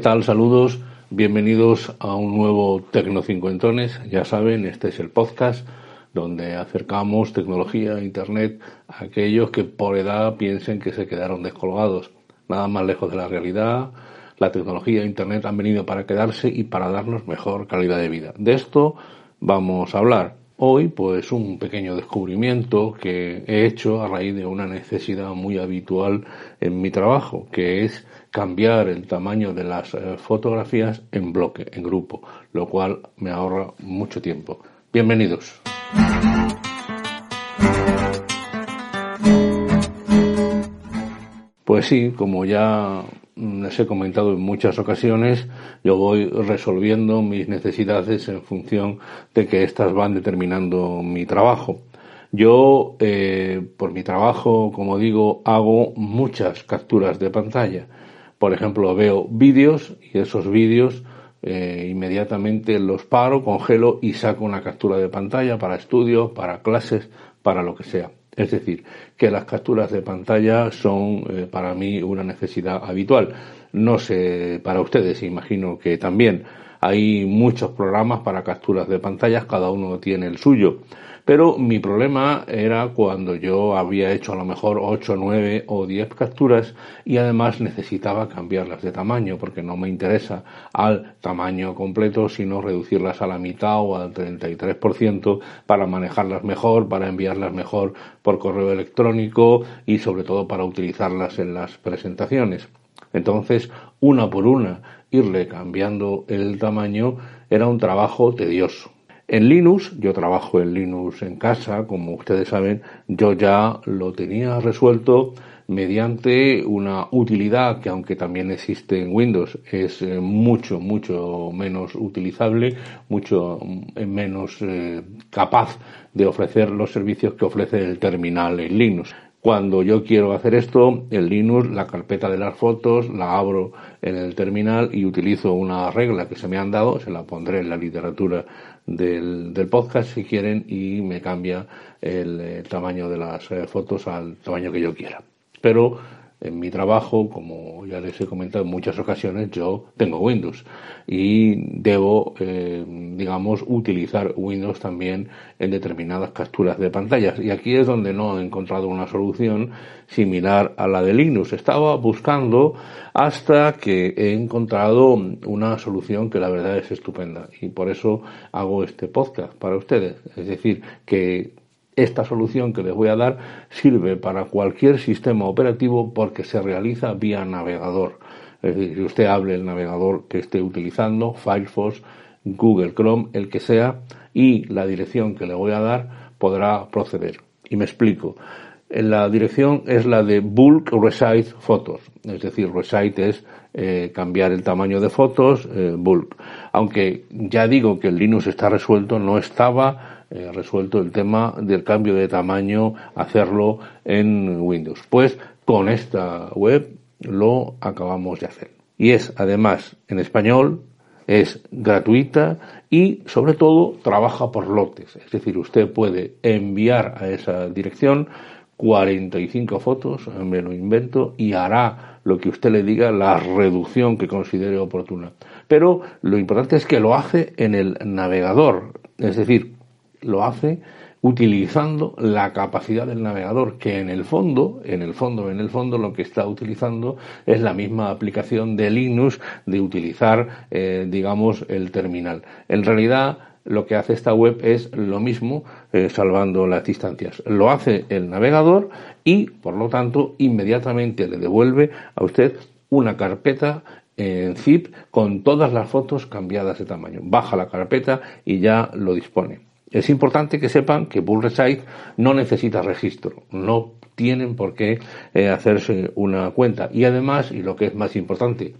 ¿Qué tal? Saludos. Bienvenidos a un nuevo Tecnocincuentones. Ya saben, este es el podcast donde acercamos tecnología, internet a aquellos que por edad piensen que se quedaron descolgados. Nada más lejos de la realidad. La tecnología internet han venido para quedarse y para darnos mejor calidad de vida. De esto vamos a hablar. Hoy, pues, un pequeño descubrimiento que he hecho a raíz de una necesidad muy habitual en mi trabajo, que es cambiar el tamaño de las eh, fotografías en bloque, en grupo, lo cual me ahorra mucho tiempo. Bienvenidos. Pues sí, como ya les he comentado en muchas ocasiones, yo voy resolviendo mis necesidades en función de que éstas van determinando mi trabajo. Yo, eh, por mi trabajo, como digo, hago muchas capturas de pantalla por ejemplo, veo vídeos y esos vídeos eh, inmediatamente los paro, congelo y saco una captura de pantalla para estudios, para clases, para lo que sea. Es decir, que las capturas de pantalla son eh, para mí una necesidad habitual. No sé para ustedes, imagino que también hay muchos programas para capturas de pantallas, cada uno tiene el suyo. Pero mi problema era cuando yo había hecho a lo mejor 8, 9 o 10 capturas y además necesitaba cambiarlas de tamaño porque no me interesa al tamaño completo sino reducirlas a la mitad o al 33% para manejarlas mejor, para enviarlas mejor por correo electrónico y sobre todo para utilizarlas en las presentaciones. Entonces, una por una, irle cambiando el tamaño era un trabajo tedioso. En Linux, yo trabajo en Linux en casa, como ustedes saben, yo ya lo tenía resuelto mediante una utilidad que aunque también existe en Windows es eh, mucho, mucho menos utilizable, mucho eh, menos eh, capaz de ofrecer los servicios que ofrece el terminal en Linux. Cuando yo quiero hacer esto, en Linux, la carpeta de las fotos la abro en el terminal y utilizo una regla que se me han dado, se la pondré en la literatura del, del podcast si quieren y me cambia el, tamaño de las eh, fotos al tamaño que yo quiera. Pero en mi trabajo, como ya les he comentado en muchas ocasiones, yo tengo Windows y debo, eh, digamos, utilizar Windows también en determinadas capturas de pantallas. Y aquí es donde no he encontrado una solución similar a la de Linux. Estaba buscando hasta que he encontrado una solución que la verdad es estupenda y por eso hago este podcast para ustedes. Es decir, que esta solución que les voy a dar sirve para cualquier sistema operativo porque se realiza vía navegador. Es decir, si usted hable el navegador que esté utilizando, Firefox, Google Chrome, el que sea, y la dirección que le voy a dar podrá proceder. Y me explico. La dirección es la de Bulk Resize Photos, es decir, Resize es eh, cambiar el tamaño de fotos, eh, Bulk. Aunque ya digo que el Linux está resuelto, no estaba eh, resuelto el tema del cambio de tamaño, hacerlo en Windows. Pues con esta web lo acabamos de hacer. Y es además en español, es gratuita y sobre todo trabaja por lotes. Es decir, usted puede enviar a esa dirección 45 fotos, me lo invento, y hará lo que usted le diga, la reducción que considere oportuna. Pero lo importante es que lo hace en el navegador, es decir, lo hace utilizando la capacidad del navegador, que en el fondo, en el fondo, en el fondo lo que está utilizando es la misma aplicación de Linux de utilizar, eh, digamos, el terminal. En realidad, lo que hace esta web es lo mismo, eh, salvando las distancias. Lo hace el navegador y, por lo tanto, inmediatamente le devuelve a usted una carpeta en zip con todas las fotos cambiadas de tamaño. Baja la carpeta y ya lo dispone. Es importante que sepan que Bullseye no necesita registro, no tienen por qué eh, hacerse una cuenta. Y además, y lo que es más importante,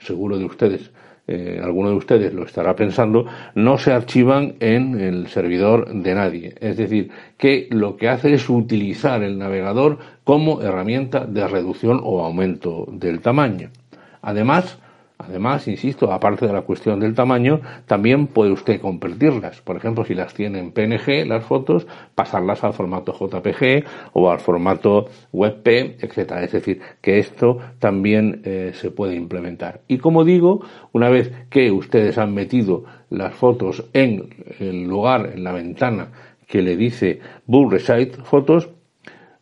seguro de ustedes, eh, alguno de ustedes lo estará pensando, no se archivan en el servidor de nadie. Es decir, que lo que hace es utilizar el navegador como herramienta de reducción o aumento del tamaño. Además, Además, insisto, aparte de la cuestión del tamaño, también puede usted convertirlas. Por ejemplo, si las tiene en PNG, las fotos, pasarlas al formato JPG o al formato WebP, etcétera. Es decir, que esto también eh, se puede implementar. Y como digo, una vez que ustedes han metido las fotos en el lugar, en la ventana que le dice Bull Fotos,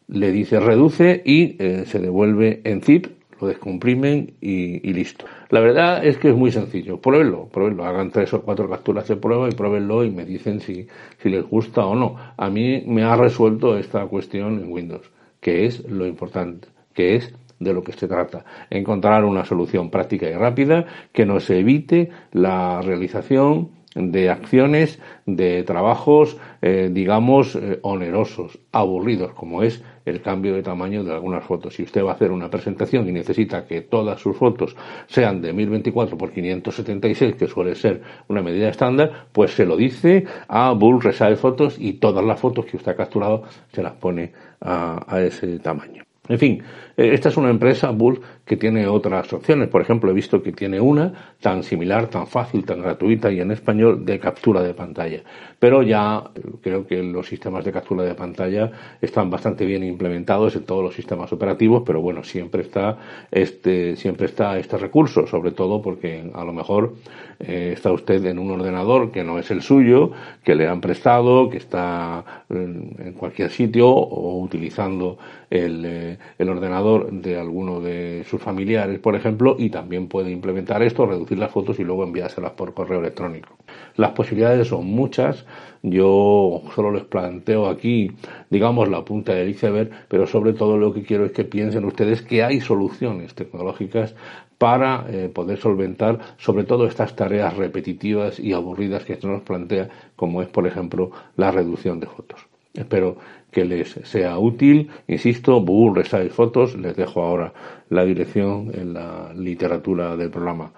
le dice reduce y eh, se devuelve en zip lo descomprimen y, listo. La verdad es que es muy sencillo. Pruébenlo, pruébenlo. Hagan tres o cuatro capturas de prueba y pruébenlo y me dicen si, si les gusta o no. A mí me ha resuelto esta cuestión en Windows, que es lo importante, que es de lo que se trata. Encontrar una solución práctica y rápida que nos evite la realización de acciones, de trabajos, eh, digamos, eh, onerosos, aburridos, como es el cambio de tamaño de algunas fotos. Si usted va a hacer una presentación y necesita que todas sus fotos sean de 1024 por 576, que suele ser una medida estándar, pues se lo dice a Bull Resize Fotos y todas las fotos que usted ha capturado se las pone a ese tamaño. En fin, eh, esta es una empresa, Bull, que tiene otras opciones. Por ejemplo, he visto que tiene una tan similar, tan fácil, tan gratuita y en español de captura de pantalla. Pero ya eh, creo que los sistemas de captura de pantalla están bastante bien implementados en todos los sistemas operativos, pero bueno, siempre está este, siempre está este recurso, sobre todo porque a lo mejor eh, está usted en un ordenador que no es el suyo, que le han prestado, que está en, cualquier sitio o utilizando el el ordenador de alguno de sus familiares, por ejemplo, y también puede implementar esto, reducir las fotos y luego enviárselas por correo electrónico. Las posibilidades son muchas. Yo solo les planteo aquí, digamos, la punta del iceberg, pero sobre todo lo que quiero es que piensen ustedes que hay soluciones tecnológicas para eh, poder solventar sobre todo estas tareas repetitivas y aburridas que esto nos plantea, como es, por ejemplo, la reducción de fotos. Espero que les sea útil. Insisto, Bull Resize Fotos, les dejo ahora la dirección en la literatura del programa.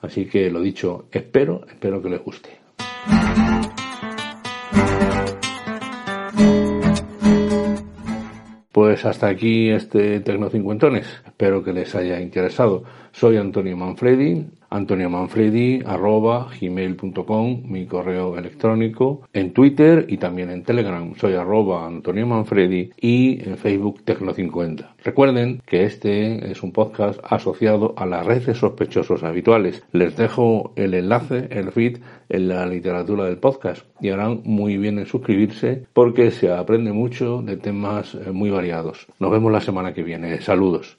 Así que lo dicho, espero, espero que les guste. Pues hasta aquí este Tecno Cincuentones. Espero que les haya interesado. Soy Antonio Manfredi, Antonio Manfredi, arroba gmail.com, mi correo electrónico, en Twitter y también en Telegram. Soy arroba Antonio Manfredi y en Facebook Tecno50. Recuerden que este es un podcast asociado a la red de sospechosos habituales. Les dejo el enlace, el feed, en la literatura del podcast y harán muy bien en suscribirse porque se aprende mucho de temas eh, muy variados. Nos vemos la semana que viene. Saludos.